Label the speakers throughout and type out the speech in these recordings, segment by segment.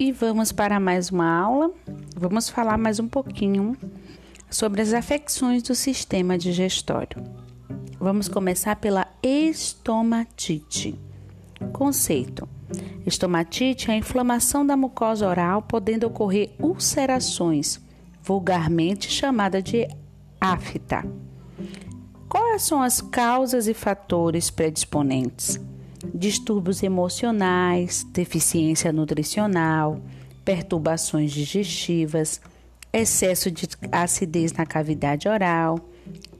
Speaker 1: e vamos para mais uma aula. Vamos falar mais um pouquinho sobre as afecções do sistema digestório. Vamos começar pela estomatite. Conceito: Estomatite é a inflamação da mucosa oral, podendo ocorrer ulcerações, vulgarmente chamada de afta. Quais são as causas e fatores predisponentes? Distúrbios emocionais, deficiência nutricional, perturbações digestivas, excesso de acidez na cavidade oral,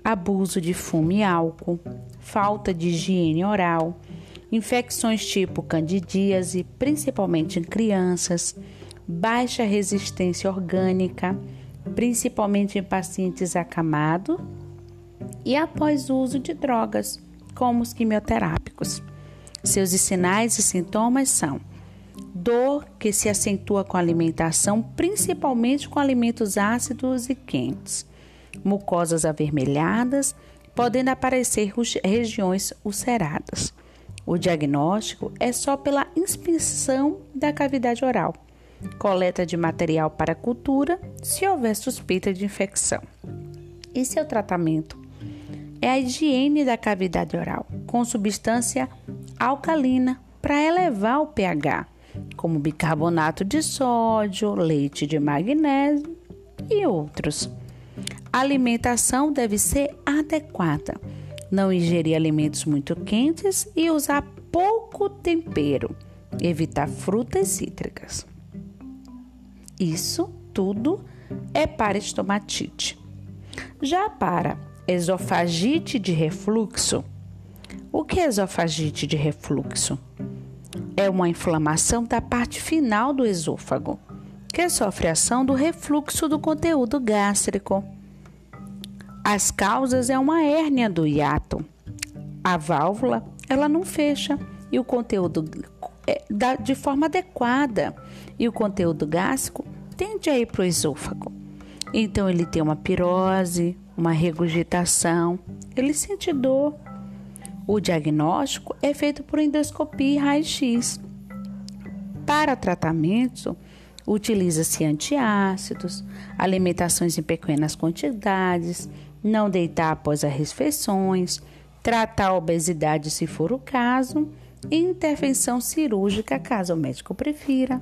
Speaker 1: abuso de fumo e álcool, falta de higiene oral, infecções tipo candidíase, principalmente em crianças, baixa resistência orgânica, principalmente em pacientes acamados e após o uso de drogas, como os quimioterápicos. Seus sinais e sintomas são dor que se acentua com a alimentação, principalmente com alimentos ácidos e quentes, mucosas avermelhadas, podendo aparecer regiões ulceradas. O diagnóstico é só pela inspeção da cavidade oral, coleta de material para cultura, se houver suspeita de infecção. E seu tratamento é a higiene da cavidade oral, com substância alcalina para elevar o pH, como bicarbonato de sódio, leite de magnésio e outros. A alimentação deve ser adequada. Não ingerir alimentos muito quentes e usar pouco tempero. Evitar frutas cítricas. Isso tudo é para estomatite. Já para esofagite de refluxo, o que é esofagite de refluxo? É uma inflamação da parte final do esôfago, que sofre ação do refluxo do conteúdo gástrico. As causas é uma hérnia do hiato. A válvula, ela não fecha e o conteúdo é, de forma adequada e o conteúdo gástrico tende a ir para o esôfago. Então ele tem uma pirose, uma regurgitação, ele sente dor, o diagnóstico é feito por endoscopia e raio-x. Para tratamento, utiliza-se antiácidos, alimentações em pequenas quantidades, não deitar após as refeições, tratar a obesidade se for o caso e intervenção cirúrgica caso o médico prefira.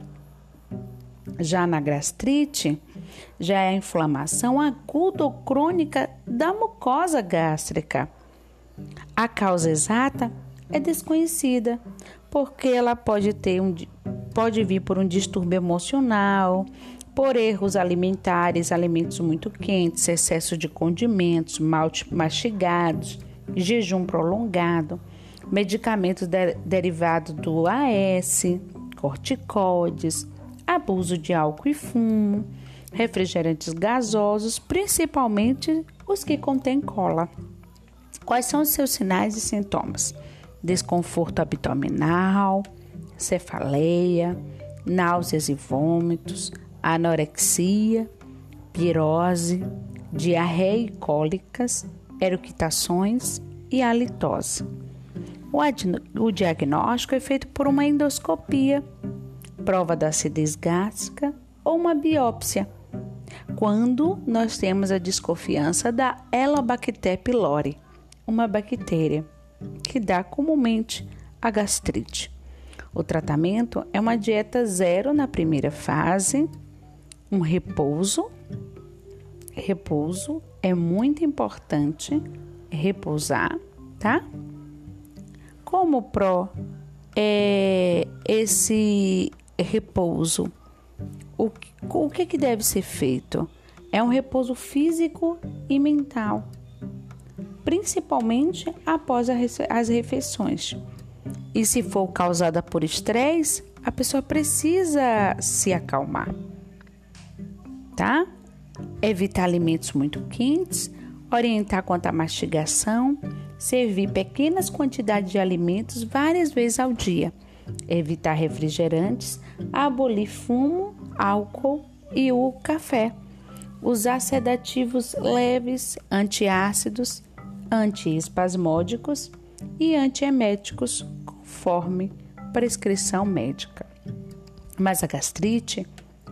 Speaker 1: Já na gastrite, já é a inflamação aguda ou crônica da mucosa gástrica a causa exata é desconhecida, porque ela pode ter um pode vir por um distúrbio emocional, por erros alimentares, alimentos muito quentes, excesso de condimentos, mal mastigados, jejum prolongado, medicamentos de, derivados do AS, corticoides, abuso de álcool e fumo, refrigerantes gasosos, principalmente os que contêm cola. Quais são os seus sinais e sintomas? Desconforto abdominal, cefaleia, náuseas e vômitos, anorexia, pirose, diarreia e cólicas, eructações e halitose. O, o diagnóstico é feito por uma endoscopia, prova da acidez gástrica ou uma biópsia, quando nós temos a desconfiança da Elobacter pylori uma bactéria que dá comumente a gastrite. O tratamento é uma dieta zero na primeira fase, um repouso. Repouso é muito importante repousar, tá? Como pro é esse repouso? O, o que, que deve ser feito? É um repouso físico e mental principalmente após as refeições. E se for causada por estresse, a pessoa precisa se acalmar, tá? Evitar alimentos muito quentes, orientar quanto à mastigação, servir pequenas quantidades de alimentos várias vezes ao dia, evitar refrigerantes, abolir fumo, álcool e o café, usar sedativos leves, antiácidos, antiespasmódicos e antieméticos, conforme prescrição médica. Mas a gastrite,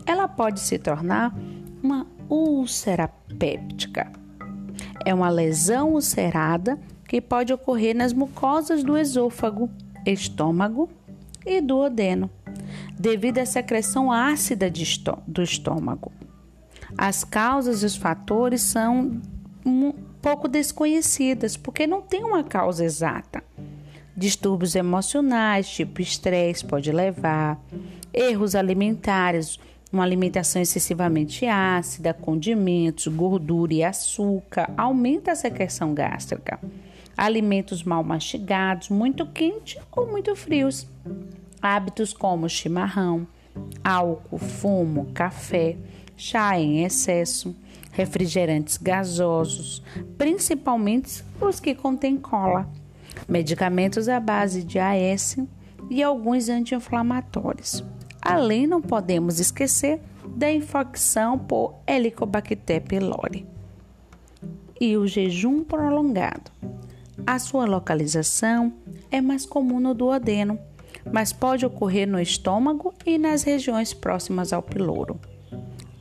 Speaker 1: ela pode se tornar uma úlcera péptica. É uma lesão ulcerada que pode ocorrer nas mucosas do esôfago, estômago e duodeno, devido à secreção ácida do estômago. As causas e os fatores são pouco desconhecidas, porque não tem uma causa exata. Distúrbios emocionais, tipo estresse, pode levar, erros alimentares, uma alimentação excessivamente ácida, condimentos, gordura e açúcar aumenta a secreção gástrica. Alimentos mal mastigados, muito quentes ou muito frios. Hábitos como chimarrão, álcool, fumo, café, chá em excesso, refrigerantes gasosos, principalmente os que contêm cola, medicamentos à base de AS e alguns anti-inflamatórios. Além, não podemos esquecer da infecção por Helicobacter pylori e o jejum prolongado. A sua localização é mais comum no duodeno, mas pode ocorrer no estômago e nas regiões próximas ao piloro.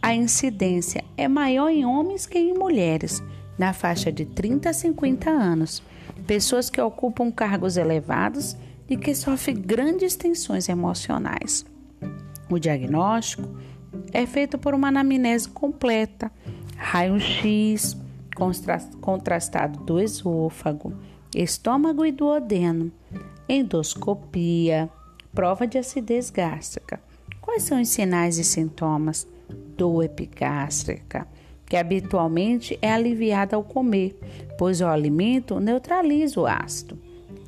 Speaker 1: A incidência é maior em homens que em mulheres, na faixa de 30 a 50 anos, pessoas que ocupam cargos elevados e que sofrem grandes tensões emocionais. O diagnóstico é feito por uma anamnese completa, raio-x, contrastado do esôfago, estômago e duodeno, endoscopia, prova de acidez gástrica. Quais são os sinais e sintomas? Dor epigástrica, que habitualmente é aliviada ao comer, pois o alimento neutraliza o ácido.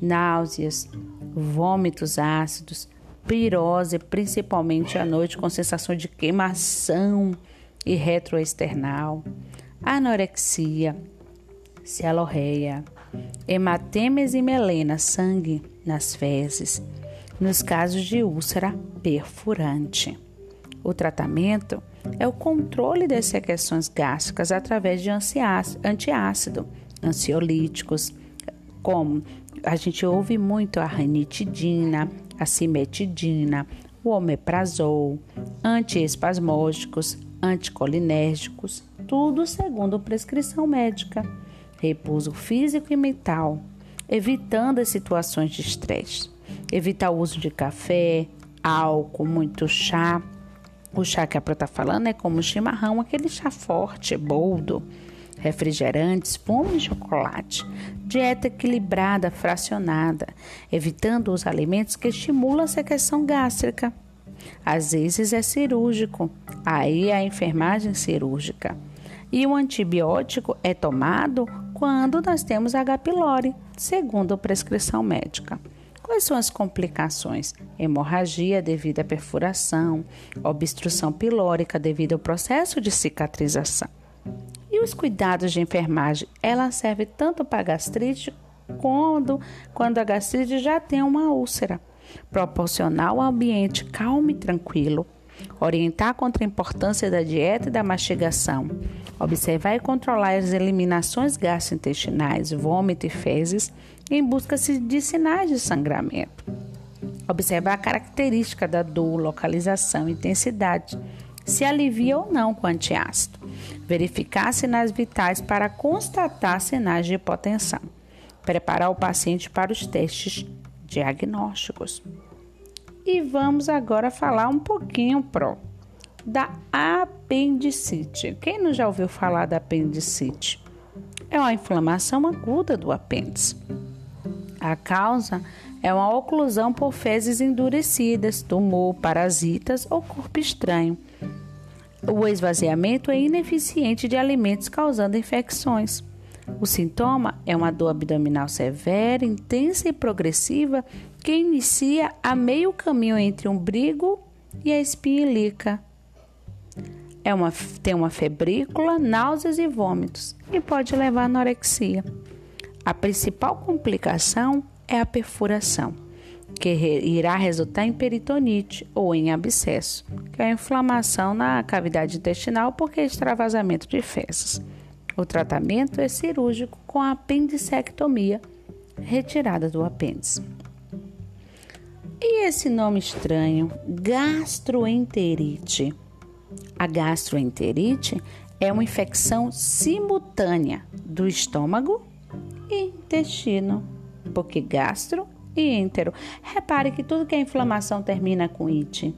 Speaker 1: Náuseas, vômitos ácidos, pirose, principalmente à noite, com sensação de queimação e retroesternal, anorexia, cialorreia, hematemes e melena, sangue nas fezes, nos casos de úlcera perfurante. O tratamento é o controle das secreções gástricas através de antiácido, ansiolíticos, como a gente ouve muito a ranitidina, a cimetidina, o omeprazol, antiespasmódicos, anticolinérgicos, tudo segundo prescrição médica. Repouso físico e mental, evitando as situações de estresse. Evitar o uso de café, álcool, muito chá. O chá que a Pro está falando é como chimarrão, aquele chá forte, boldo refrigerantes, pão e chocolate, dieta equilibrada, fracionada, evitando os alimentos que estimulam a secreção gástrica. Às vezes é cirúrgico, aí é a enfermagem cirúrgica. E o antibiótico é tomado quando nós temos H. pylori, segundo a prescrição médica. Quais são as complicações? Hemorragia devido à perfuração, obstrução pilórica devido ao processo de cicatrização. E os cuidados de enfermagem, ela serve tanto para gastrite quando, quando a gastrite já tem uma úlcera. Proporcionar um ambiente calmo e tranquilo. Orientar contra a importância da dieta e da mastigação. Observar e controlar as eliminações gastrointestinais, vômito e fezes em busca de sinais de sangramento. Observar a característica da dor, localização, intensidade, se alivia ou não com antiácido verificar sinais vitais para constatar sinais de hipotensão, preparar o paciente para os testes diagnósticos. E vamos agora falar um pouquinho pro da apendicite. Quem não já ouviu falar da apendicite? É uma inflamação aguda do apêndice. A causa é uma oclusão por fezes endurecidas, tumor, parasitas ou corpo estranho o esvaziamento é ineficiente de alimentos causando infecções. O sintoma é uma dor abdominal severa, intensa e progressiva que inicia a meio caminho entre o umbigo e a espinha ilíaca. É uma, tem uma febrícula, náuseas e vômitos e pode levar à anorexia. A principal complicação é a perfuração que irá resultar em peritonite ou em abscesso, que é a inflamação na cavidade intestinal porque é extravasamento de fezes. O tratamento é cirúrgico com apendicectomia, retirada do apêndice. E esse nome estranho, gastroenterite? A gastroenterite é uma infecção simultânea do estômago intestino, porque gastro e entero. Repare que tudo que é inflamação termina com it.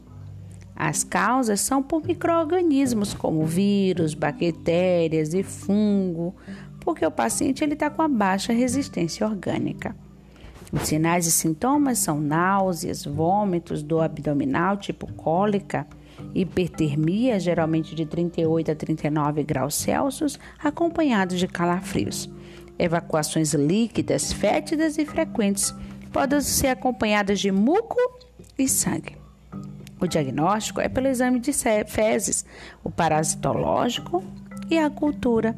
Speaker 1: As causas são por micro-organismos como vírus, bactérias e fungo, porque o paciente está com a baixa resistência orgânica. Os sinais e sintomas são náuseas, vômitos, dor abdominal tipo cólica, hipertermia, geralmente de 38 a 39 graus Celsius, acompanhados de calafrios. Evacuações líquidas, fétidas e frequentes podem ser acompanhadas de muco e sangue. O diagnóstico é pelo exame de fezes, o parasitológico e a cultura,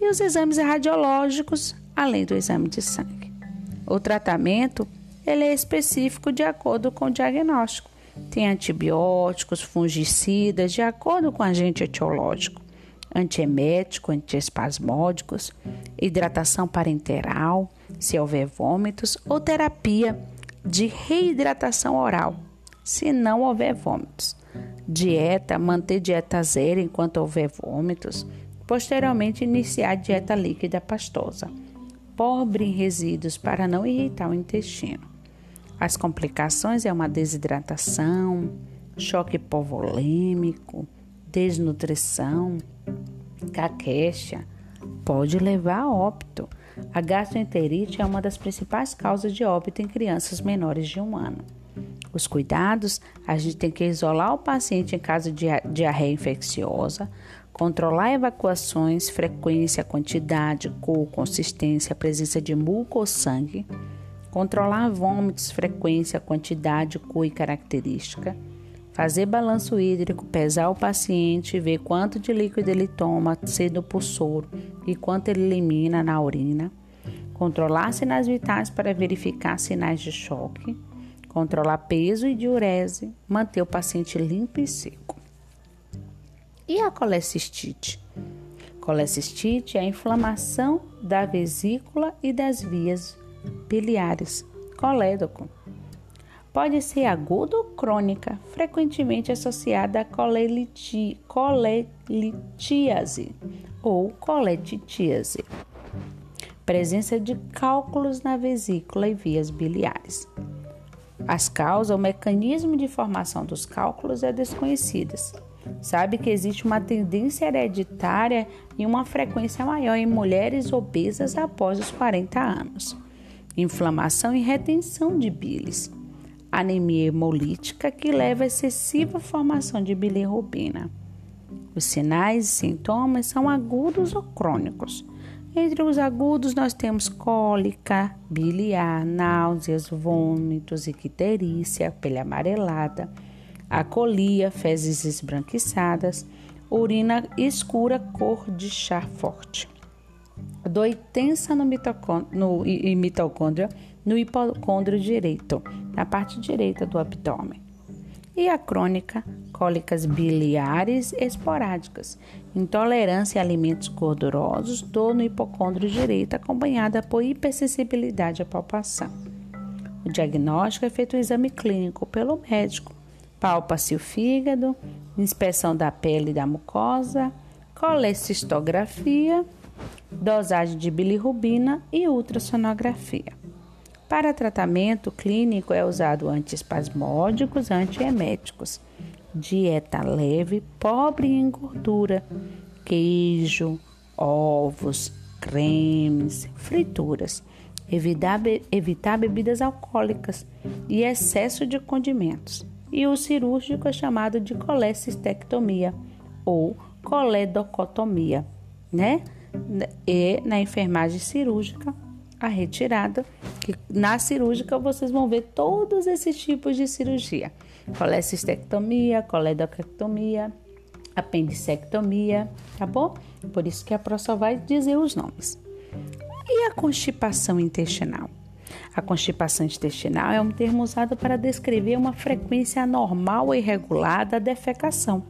Speaker 1: e os exames radiológicos, além do exame de sangue. O tratamento ele é específico de acordo com o diagnóstico. Tem antibióticos, fungicidas, de acordo com o agente etiológico, antiemético, antiespasmódicos, hidratação parenteral, se houver vômitos, ou terapia de reidratação oral, se não houver vômitos. Dieta, manter dieta zero enquanto houver vômitos. Posteriormente, iniciar dieta líquida pastosa pobre em resíduos para não irritar o intestino. As complicações é uma desidratação, choque hipovolêmico, desnutrição, caquécia, pode levar a óbito. A gastroenterite é uma das principais causas de óbito em crianças menores de um ano. Os cuidados, a gente tem que isolar o paciente em caso de diarreia infecciosa, Controlar evacuações, frequência, quantidade, cor, consistência, presença de muco ou sangue. Controlar vômitos, frequência, quantidade, cor e característica. Fazer balanço hídrico, pesar o paciente, ver quanto de líquido ele toma, sendo por soro e quanto ele elimina na urina. Controlar sinais vitais para verificar sinais de choque. Controlar peso e diurese. Manter o paciente limpo e seco. E a colecistite? Colecistite é a inflamação da vesícula e das vias biliares. Colédoco. Pode ser aguda ou crônica, frequentemente associada a coleliti, colelitíase ou coletitíase. Presença de cálculos na vesícula e vias biliares. As causas, o mecanismo de formação dos cálculos é desconhecidas. Sabe que existe uma tendência hereditária e uma frequência maior em mulheres obesas após os 40 anos. Inflamação e retenção de bilis. Anemia hemolítica que leva a excessiva formação de bilirrubina. Os sinais e sintomas são agudos ou crônicos. Entre os agudos, nós temos cólica, biliar, náuseas, vômitos, icterícia, pele amarelada acolia, fezes esbranquiçadas, urina escura, cor de chá forte. Dor intensa no, mitocôndrio, no mitocôndria, no hipocôndrio direito, na parte direita do abdômen. E a crônica, cólicas biliares esporádicas, intolerância a alimentos gordurosos, dor no hipocôndrio direito, acompanhada por hipersensibilidade à palpação. O diagnóstico é feito um exame clínico pelo médico, Palpa-se o fígado, inspeção da pele e da mucosa, colecistografia, dosagem de bilirrubina e ultrassonografia. Para tratamento clínico é usado antiespasmódicos, antieméticos, dieta leve, pobre em gordura, queijo, ovos, cremes, frituras, evitar, evitar bebidas alcoólicas e excesso de condimentos e o cirúrgico é chamado de colecistectomia ou coledocotomia, né? E na enfermagem cirúrgica, a retirada, que na cirúrgica vocês vão ver todos esses tipos de cirurgia: colecistectomia, coledocectomia, apendicectomia, tá bom? Por isso que a pró só vai dizer os nomes. E a constipação intestinal? A constipação intestinal é um termo usado para descrever uma frequência anormal e irregular da defecação,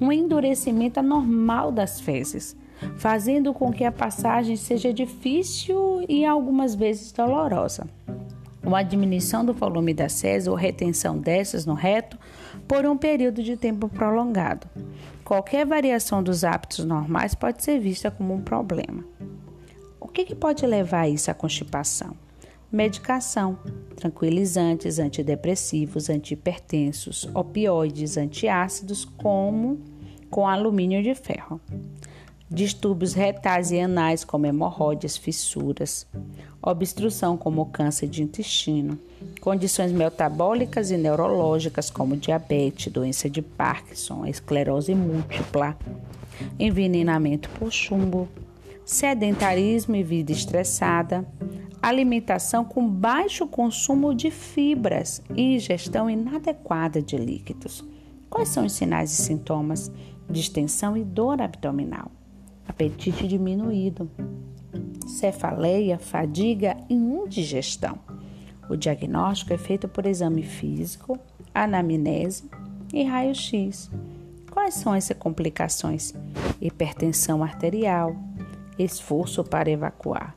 Speaker 1: um endurecimento anormal das fezes, fazendo com que a passagem seja difícil e algumas vezes dolorosa. uma diminuição do volume das fezes ou retenção dessas no reto por um período de tempo prolongado. Qualquer variação dos hábitos normais pode ser vista como um problema. O que, que pode levar a isso à constipação? Medicação, tranquilizantes, antidepressivos, antihipertensos, opioides, antiácidos, como com alumínio de ferro. Distúrbios retais e anais, como hemorroides, fissuras. Obstrução, como câncer de intestino. Condições metabólicas e neurológicas, como diabetes, doença de Parkinson, esclerose múltipla. Envenenamento por chumbo. Sedentarismo e vida estressada alimentação com baixo consumo de fibras e ingestão inadequada de líquidos. Quais são os sinais e sintomas? Distensão e dor abdominal, apetite diminuído, cefaleia, fadiga e indigestão. O diagnóstico é feito por exame físico, anamnese e raio-x. Quais são essas complicações? Hipertensão arterial, esforço para evacuar,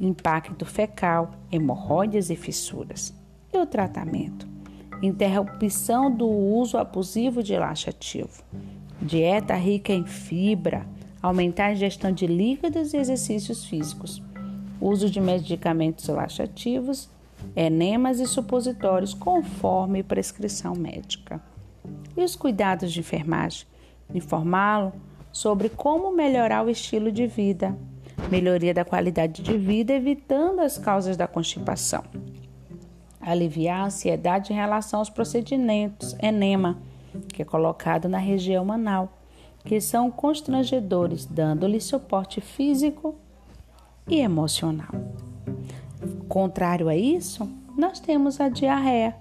Speaker 1: impacto fecal, hemorroidas e fissuras. E o tratamento? Interrupção do uso abusivo de laxativo. Dieta rica em fibra, aumentar a ingestão de líquidos e exercícios físicos. Uso de medicamentos laxativos, enemas e supositórios conforme prescrição médica. E os cuidados de enfermagem? Informá-lo sobre como melhorar o estilo de vida, melhoria da qualidade de vida, evitando as causas da constipação. Aliviar a ansiedade em relação aos procedimentos enema, que é colocado na região anal, que são constrangedores, dando-lhe suporte físico e emocional. Contrário a isso, nós temos a diarreia,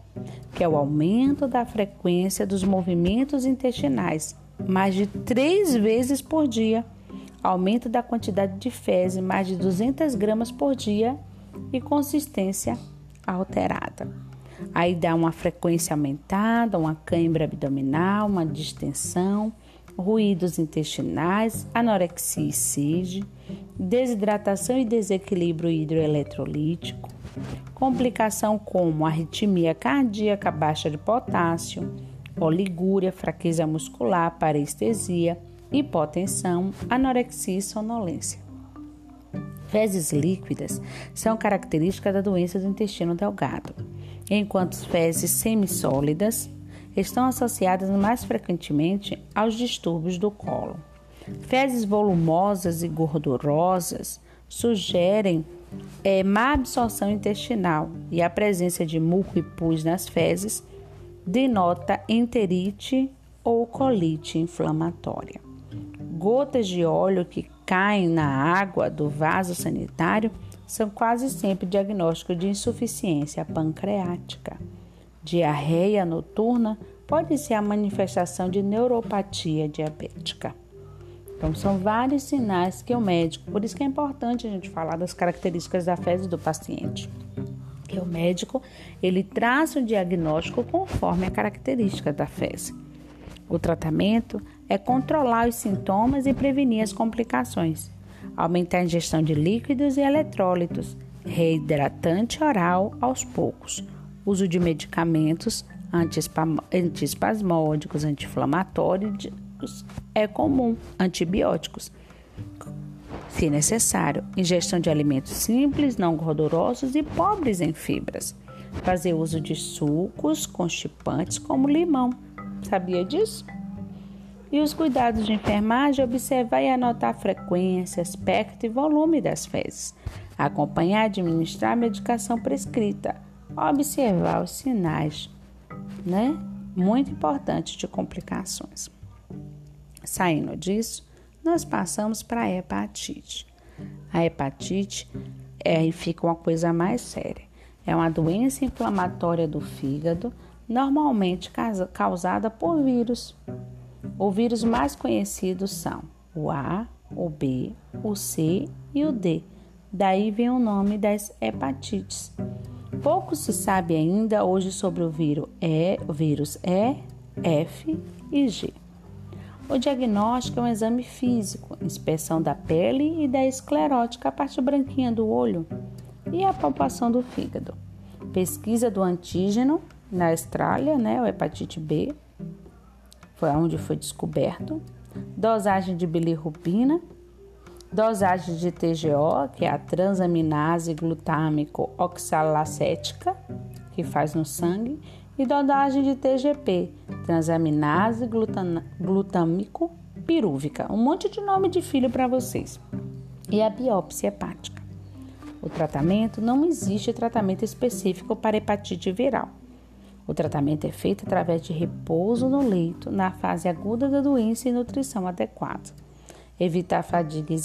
Speaker 1: que é o aumento da frequência dos movimentos intestinais, mais de três vezes por dia aumento da quantidade de fezes, mais de 200 gramas por dia e consistência alterada. Aí dá uma frequência aumentada, uma cãibra abdominal, uma distensão, ruídos intestinais, anorexia e sede, desidratação e desequilíbrio hidroeletrolítico, complicação como arritmia cardíaca, baixa de potássio, oligúria, fraqueza muscular, parestesia, hipotensão, anorexia e sonolência. Fezes líquidas são características da doença do intestino delgado, enquanto fezes semissólidas estão associadas mais frequentemente aos distúrbios do colo. Fezes volumosas e gordurosas sugerem é, má absorção intestinal e a presença de muco e pus nas fezes denota enterite ou colite inflamatória gotas de óleo que caem na água do vaso sanitário são quase sempre diagnóstico de insuficiência pancreática. Diarreia noturna pode ser a manifestação de neuropatia diabética. Então, são vários sinais que o médico, por isso que é importante a gente falar das características da fezes do paciente. Que o médico, ele traça o diagnóstico conforme a característica da fezes. O tratamento é controlar os sintomas e prevenir as complicações, aumentar a ingestão de líquidos e eletrólitos, reidratante oral aos poucos, uso de medicamentos antiespasmódicos, anti-inflamatórios é comum, antibióticos, se necessário, ingestão de alimentos simples, não gordurosos e pobres em fibras. Fazer uso de sucos constipantes como limão Sabia disso? E os cuidados de enfermagem, observar e anotar a frequência, aspecto e volume das fezes. Acompanhar e administrar a medicação prescrita. Observar os sinais, né? Muito importante de complicações. Saindo disso, nós passamos para a hepatite. A hepatite é, fica uma coisa mais séria. É uma doença inflamatória do fígado normalmente causada por vírus. Os vírus mais conhecidos são o A, o B, o C e o D. Daí vem o nome das hepatites. Pouco se sabe ainda hoje sobre o vírus E, vírus E, F e G. O diagnóstico é um exame físico, inspeção da pele e da esclerótica, a parte branquinha do olho, e a palpação do fígado. pesquisa do antígeno na Austrália, né, o hepatite B, foi onde foi descoberto, dosagem de bilirrubina, dosagem de TGO, que é a transaminase glutâmico oxalacética, que faz no sangue, e dosagem de TGP, transaminase glutâmico pirúvica. Um monte de nome de filho para vocês. E a biópsia hepática. O tratamento não existe tratamento específico para hepatite viral. O tratamento é feito através de repouso no leito na fase aguda da doença e nutrição adequada. Evitar fadiga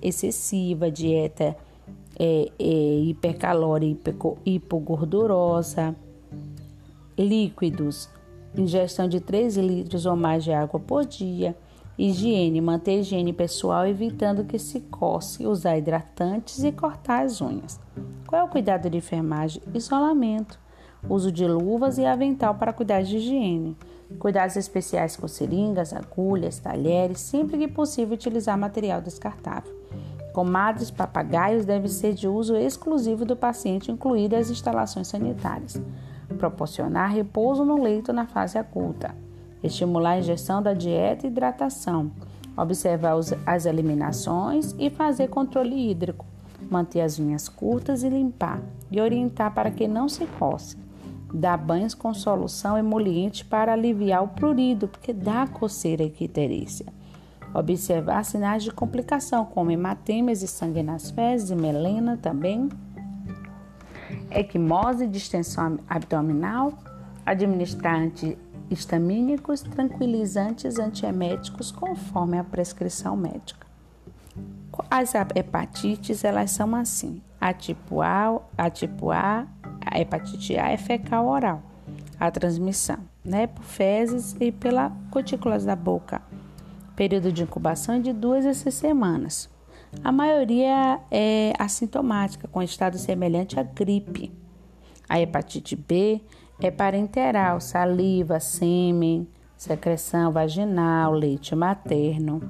Speaker 1: excessiva, dieta é, é, hipercalórica, hipogordurosa, líquidos, ingestão de 3 litros ou mais de água por dia, higiene, manter higiene pessoal evitando que se coce, usar hidratantes e cortar as unhas. Qual é o cuidado de enfermagem? Isolamento, uso de luvas e avental para cuidar de higiene. Cuidados especiais com seringas, agulhas, talheres, sempre que possível utilizar material descartável. Comadres, papagaios devem ser de uso exclusivo do paciente, incluídas as instalações sanitárias. Proporcionar repouso no leito na fase aguda, estimular a ingestão da dieta e hidratação, observar as eliminações e fazer controle hídrico, manter as unhas curtas e limpar, e orientar para que não se coce. Dar banhos com solução emoliente para aliviar o prurido, porque dá coceira e quiterícia. Observar sinais de complicação, como hematemas e sangue nas fezes e melena também equimose, distensão abdominal, administrar antihistamínicos, tranquilizantes, antieméticos, conforme a prescrição médica. As hepatites, elas são assim. A tipo A, a tipo A, a hepatite A é fecal oral. A transmissão, né, por fezes e pela cutículas da boca. Período de incubação é de duas a seis semanas. A maioria é assintomática, com estado semelhante à gripe. A hepatite B é parenteral, saliva, sêmen, secreção vaginal, leite materno.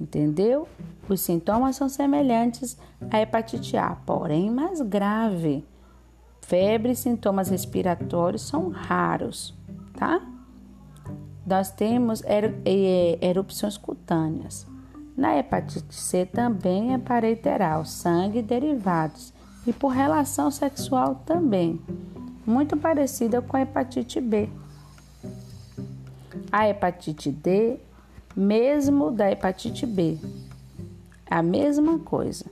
Speaker 1: Entendeu? Os sintomas são semelhantes à hepatite A, porém mais grave. Febre e sintomas respiratórios são raros, tá? Nós temos erupções cutâneas. Na hepatite C também é parenteral, sangue e derivados, e por relação sexual também, muito parecida com a hepatite B. A hepatite D, mesmo da hepatite B, a mesma coisa,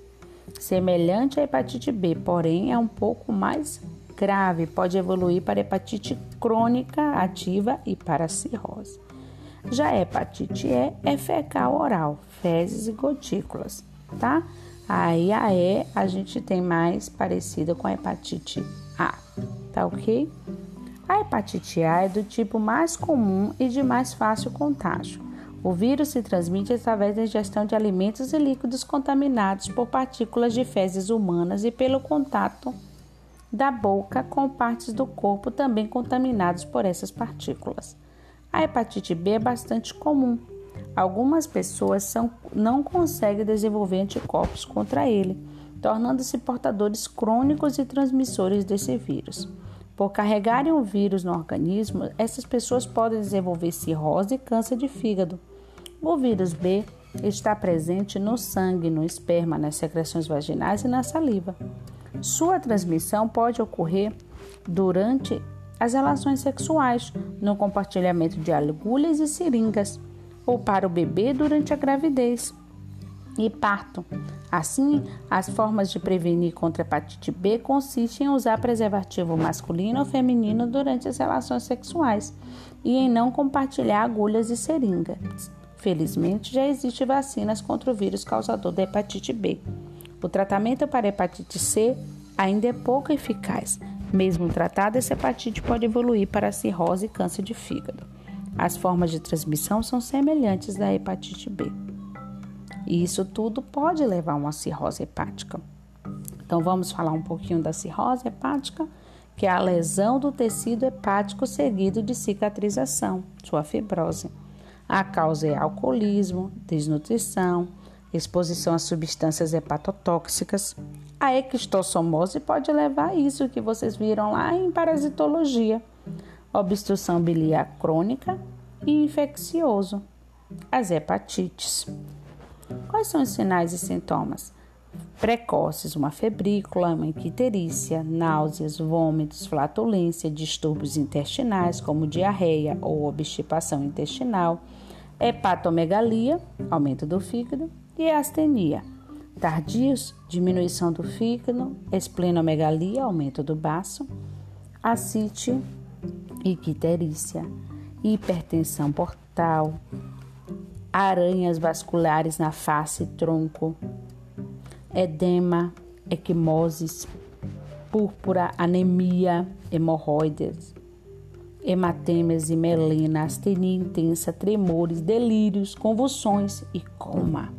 Speaker 1: semelhante à hepatite B, porém é um pouco mais grave, pode evoluir para hepatite crônica ativa e para cirrose. Já a hepatite E é fecal oral, fezes e gotículas, tá? Aí a E a gente tem mais parecida com a hepatite A, tá ok? A hepatite A é do tipo mais comum e de mais fácil contágio. O vírus se transmite através da ingestão de alimentos e líquidos contaminados por partículas de fezes humanas e pelo contato da boca com partes do corpo também contaminados por essas partículas. A hepatite B é bastante comum. Algumas pessoas são, não conseguem desenvolver anticorpos contra ele, tornando-se portadores crônicos e transmissores desse vírus. Por carregarem o vírus no organismo, essas pessoas podem desenvolver cirrose e câncer de fígado. O vírus B está presente no sangue, no esperma, nas secreções vaginais e na saliva. Sua transmissão pode ocorrer durante as relações sexuais, no compartilhamento de agulhas e seringas, ou para o bebê durante a gravidez e parto. Assim, as formas de prevenir contra a hepatite B consistem em usar preservativo masculino ou feminino durante as relações sexuais e em não compartilhar agulhas e seringas. Felizmente, já existem vacinas contra o vírus causador da hepatite B. O tratamento para hepatite C ainda é pouco eficaz, mesmo tratada, essa hepatite pode evoluir para cirrose e câncer de fígado. As formas de transmissão são semelhantes da hepatite B. E isso tudo pode levar a uma cirrose hepática. Então vamos falar um pouquinho da cirrose hepática, que é a lesão do tecido hepático seguido de cicatrização, sua fibrose. A causa é alcoolismo, desnutrição, exposição a substâncias hepatotóxicas. A ectossomose pode levar a isso que vocês viram lá em parasitologia, obstrução biliar crônica e infeccioso, as hepatites. Quais são os sinais e sintomas? Precoces, uma febrícula, uma náuseas, vômitos, flatulência, distúrbios intestinais como diarreia ou obstipação intestinal, hepatomegalia, aumento do fígado, e astenia. Tardios, diminuição do fígado, esplenomegalia, aumento do baço, ascite, icterícia, hipertensão portal, aranhas vasculares na face e tronco, edema, equimoses, púrpura, anemia, hemorroides, hematemas e melena, astenia intensa, tremores, delírios, convulsões e coma.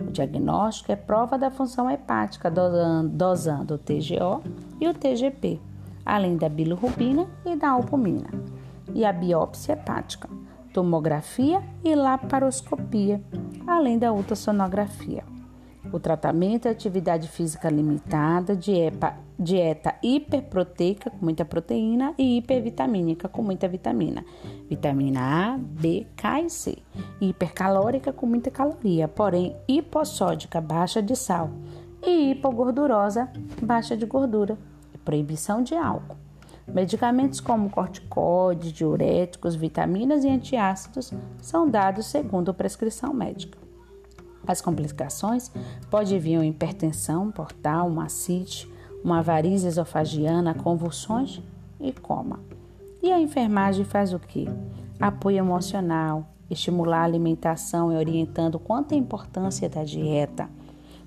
Speaker 1: O diagnóstico é prova da função hepática, dosando, o TGO e o TGP, além da bilirrubina e da albumina. E a biópsia hepática, tomografia e laparoscopia, além da ultrassonografia. O tratamento é atividade física limitada, dieta, hiperproteica com muita proteína e hipervitamínica com muita vitamina. Vitamina A, B, K e C. Hipercalórica com muita caloria, porém hipossódica, baixa de sal. E hipogordurosa, baixa de gordura. E proibição de álcool. Medicamentos como corticoides, diuréticos, vitaminas e antiácidos são dados segundo prescrição médica. As complicações podem vir uma hipertensão portal, uma ascite, uma varize esofagiana, convulsões e coma. E a enfermagem faz o quê? Apoio emocional, estimular a alimentação e orientando quanto é a importância da dieta,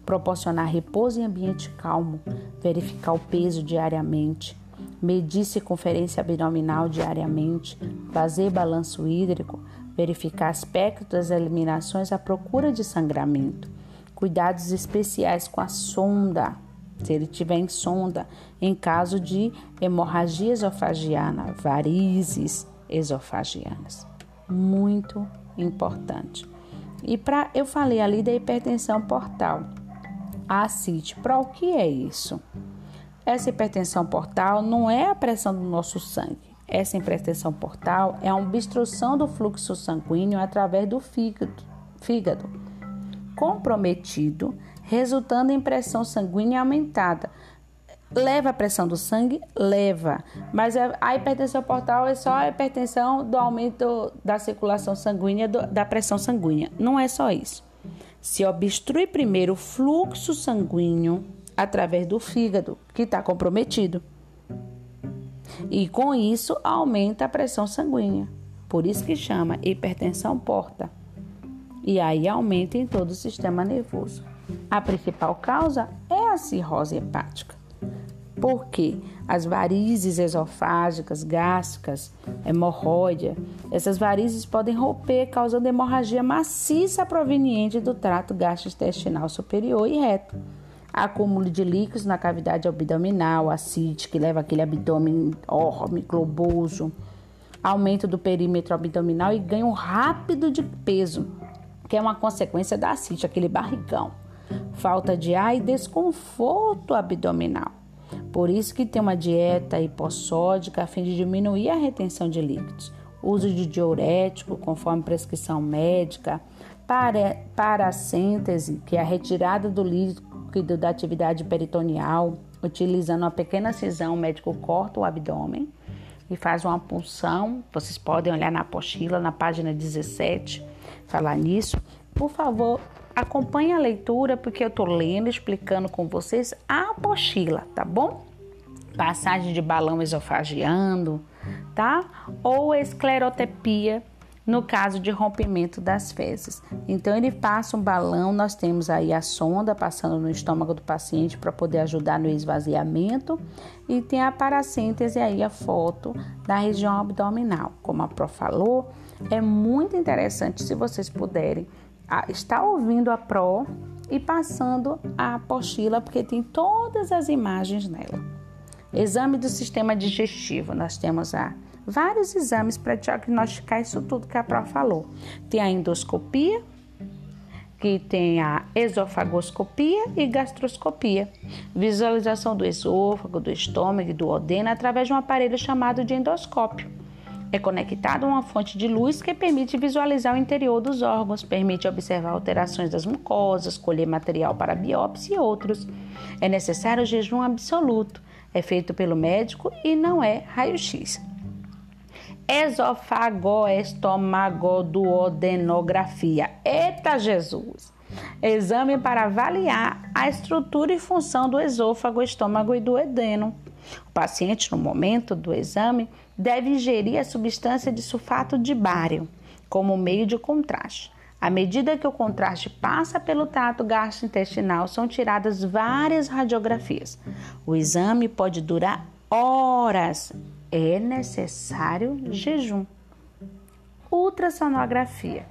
Speaker 1: proporcionar repouso em ambiente calmo, verificar o peso diariamente, medir circunferência abdominal diariamente, fazer balanço hídrico, verificar aspectos das eliminações à procura de sangramento, cuidados especiais com a sonda, se ele tiver em sonda, em caso de hemorragia esofagiana, varizes esofagianas. Muito importante. E para eu falei ali da hipertensão portal. A ascite, para o que é isso? Essa hipertensão portal não é a pressão do nosso sangue, essa hipertensão portal é a obstrução do fluxo sanguíneo através do fígado, fígado comprometido, resultando em pressão sanguínea aumentada. Leva a pressão do sangue? Leva. Mas a hipertensão portal é só a hipertensão do aumento da circulação sanguínea, do, da pressão sanguínea. Não é só isso. Se obstrui primeiro o fluxo sanguíneo através do fígado, que está comprometido e com isso aumenta a pressão sanguínea. Por isso que chama hipertensão porta. E aí aumenta em todo o sistema nervoso. A principal causa é a cirrose hepática. Porque as varizes esofágicas, gástricas, hemorroida, essas varizes podem romper, causando hemorragia maciça proveniente do trato gastrointestinal superior e reto acúmulo de líquidos na cavidade abdominal, ascite, que leva aquele abdômen enorme, globoso, aumento do perímetro abdominal e ganho rápido de peso, que é uma consequência da ascite, aquele barrigão, falta de ar e desconforto abdominal. Por isso que tem uma dieta hipossódica a fim de diminuir a retenção de líquidos. Uso de diurético conforme prescrição médica, para, para a síntese, que é a retirada do líquido líquido da atividade peritoneal, utilizando uma pequena cisão, o médico corta o abdômen e faz uma punção. Vocês podem olhar na apostila, na página 17, falar nisso. Por favor, acompanhe a leitura, porque eu estou lendo, explicando com vocês a apostila, tá bom? Passagem de balão esofagiano, tá? Ou esclerotepia no caso de rompimento das fezes. Então ele passa um balão, nós temos aí a sonda passando no estômago do paciente para poder ajudar no esvaziamento e tem a paracêntese aí a foto da região abdominal. Como a Pro falou, é muito interessante se vocês puderem estar ouvindo a Pro e passando a apostila porque tem todas as imagens nela. Exame do sistema digestivo, nós temos a vários exames para diagnosticar isso tudo que a Pro falou. Tem a endoscopia, que tem a esofagoscopia e gastroscopia, visualização do esôfago, do estômago e do odeno através de um aparelho chamado de endoscópio. É conectado a uma fonte de luz que permite visualizar o interior dos órgãos, permite observar alterações das mucosas, colher material para biópsia e outros. É necessário jejum absoluto, é feito pelo médico e não é raio-x. Esofagoestomagoduodenografia. Eita Jesus! Exame para avaliar a estrutura e função do esôfago, estômago e do edeno. O paciente, no momento do exame, deve ingerir a substância de sulfato de bário como meio de contraste. À medida que o contraste passa pelo trato gastrointestinal, são tiradas várias radiografias. O exame pode durar horas. É necessário jejum. Ultrassonografia.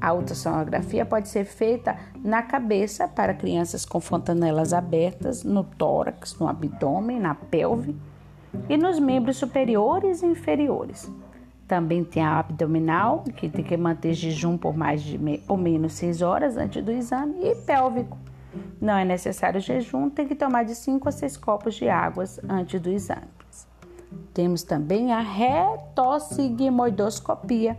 Speaker 1: A ultrassonografia pode ser feita na cabeça para crianças com fontanelas abertas, no tórax, no abdômen, na pelve e nos membros superiores e inferiores. Também tem a abdominal, que tem que manter jejum por mais de ou menos 6 horas antes do exame, e pélvico. Não é necessário jejum, tem que tomar de 5 a 6 copos de água antes do exame. Temos também a retossigmoidoscopia,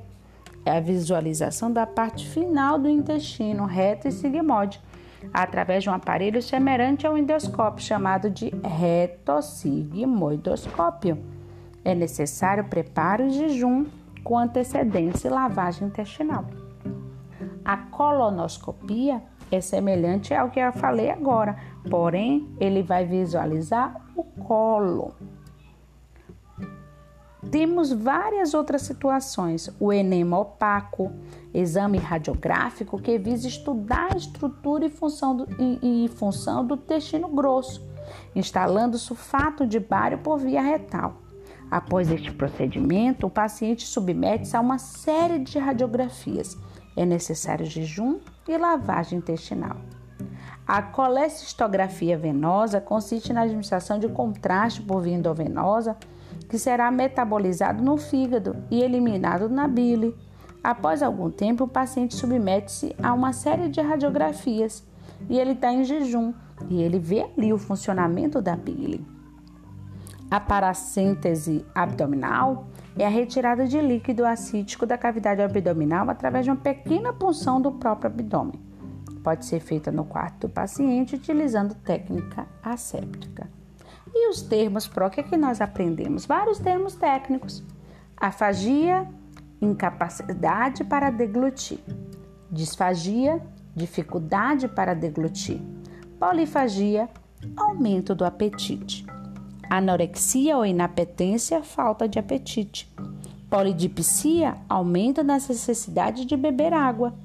Speaker 1: é a visualização da parte final do intestino reto e sigmoide através de um aparelho semelhante ao endoscópio chamado de retossigmoidoscópio. É necessário preparo e jejum com antecedência e lavagem intestinal. A colonoscopia é semelhante ao que eu falei agora, porém ele vai visualizar o colo. Temos várias outras situações. O enema opaco, exame radiográfico que visa estudar a estrutura e função do, e, e função do intestino grosso, instalando sulfato de bário por via retal. Após este procedimento, o paciente submete-se a uma série de radiografias. É necessário jejum e lavagem intestinal. A colecistografia venosa consiste na administração de contraste por via endovenosa que será metabolizado no fígado e eliminado na bile. Após algum tempo, o paciente submete-se a uma série de radiografias e ele está em jejum e ele vê ali o funcionamento da bile. A paracêntese abdominal é a retirada de líquido acítico da cavidade abdominal através de uma pequena punção do próprio abdômen. Pode ser feita no quarto do paciente utilizando técnica asséptica. E os termos PRO, o que, é que nós aprendemos? Vários termos técnicos. Afagia, incapacidade para deglutir. Disfagia, dificuldade para deglutir. Polifagia, aumento do apetite. Anorexia ou inapetência, falta de apetite. Polidipsia, aumento da necessidade de beber água.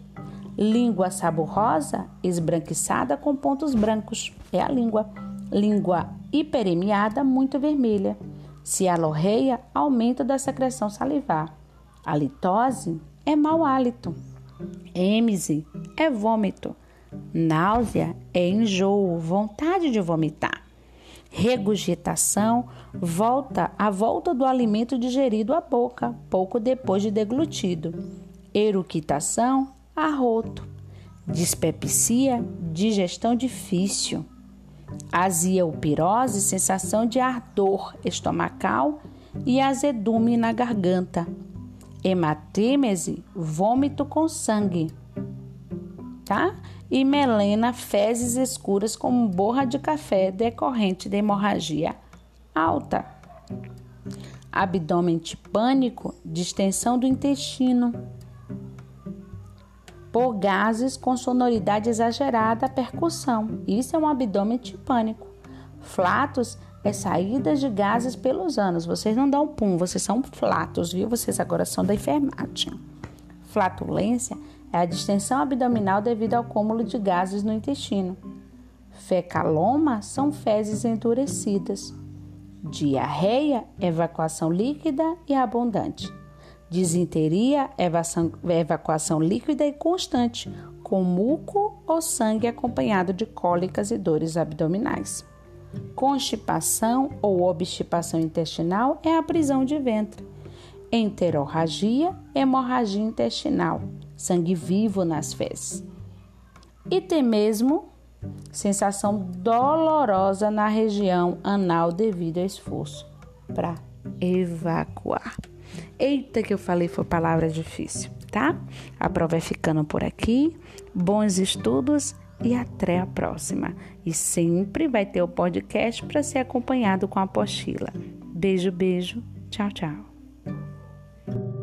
Speaker 1: Língua saborosa, esbranquiçada com pontos brancos, é a língua. Língua hiperemiada muito vermelha. Cialorreia, aumento da secreção salivar. A litose é mau hálito. Êmese é vômito. Náusea é enjoo, vontade de vomitar. Regurgitação volta a volta do alimento digerido à boca, pouco depois de deglutido. Eruquitação, arroto. Dispepsia, digestão difícil azia ou pirose, sensação de ardor estomacal e azedume na garganta. Hematêmese, vômito com sangue, tá? E melena, fezes escuras como borra de café decorrente de hemorragia alta. Abdômen tipânico, distensão do intestino por gases com sonoridade exagerada, percussão. Isso é um abdômen tipânico. Flatos é saídas de gases pelos anos. Vocês não dão pum, vocês são flatos, viu? Vocês agora são da enfermagem. Flatulência é a distensão abdominal devido ao acúmulo de gases no intestino. Fecaloma são fezes endurecidas. Diarreia, evacuação líquida e abundante. Disenteria, evacuação líquida e constante, com muco ou sangue acompanhado de cólicas e dores abdominais. Constipação ou obstipação intestinal é a prisão de ventre. Enterorragia, hemorragia intestinal, sangue vivo nas fezes. e tem mesmo sensação dolorosa na região anal devido ao esforço para evacuar. Eita, que eu falei foi palavra difícil, tá? A prova é ficando por aqui. Bons estudos e até a próxima. E sempre vai ter o podcast para ser acompanhado com a apostila. Beijo, beijo. Tchau, tchau.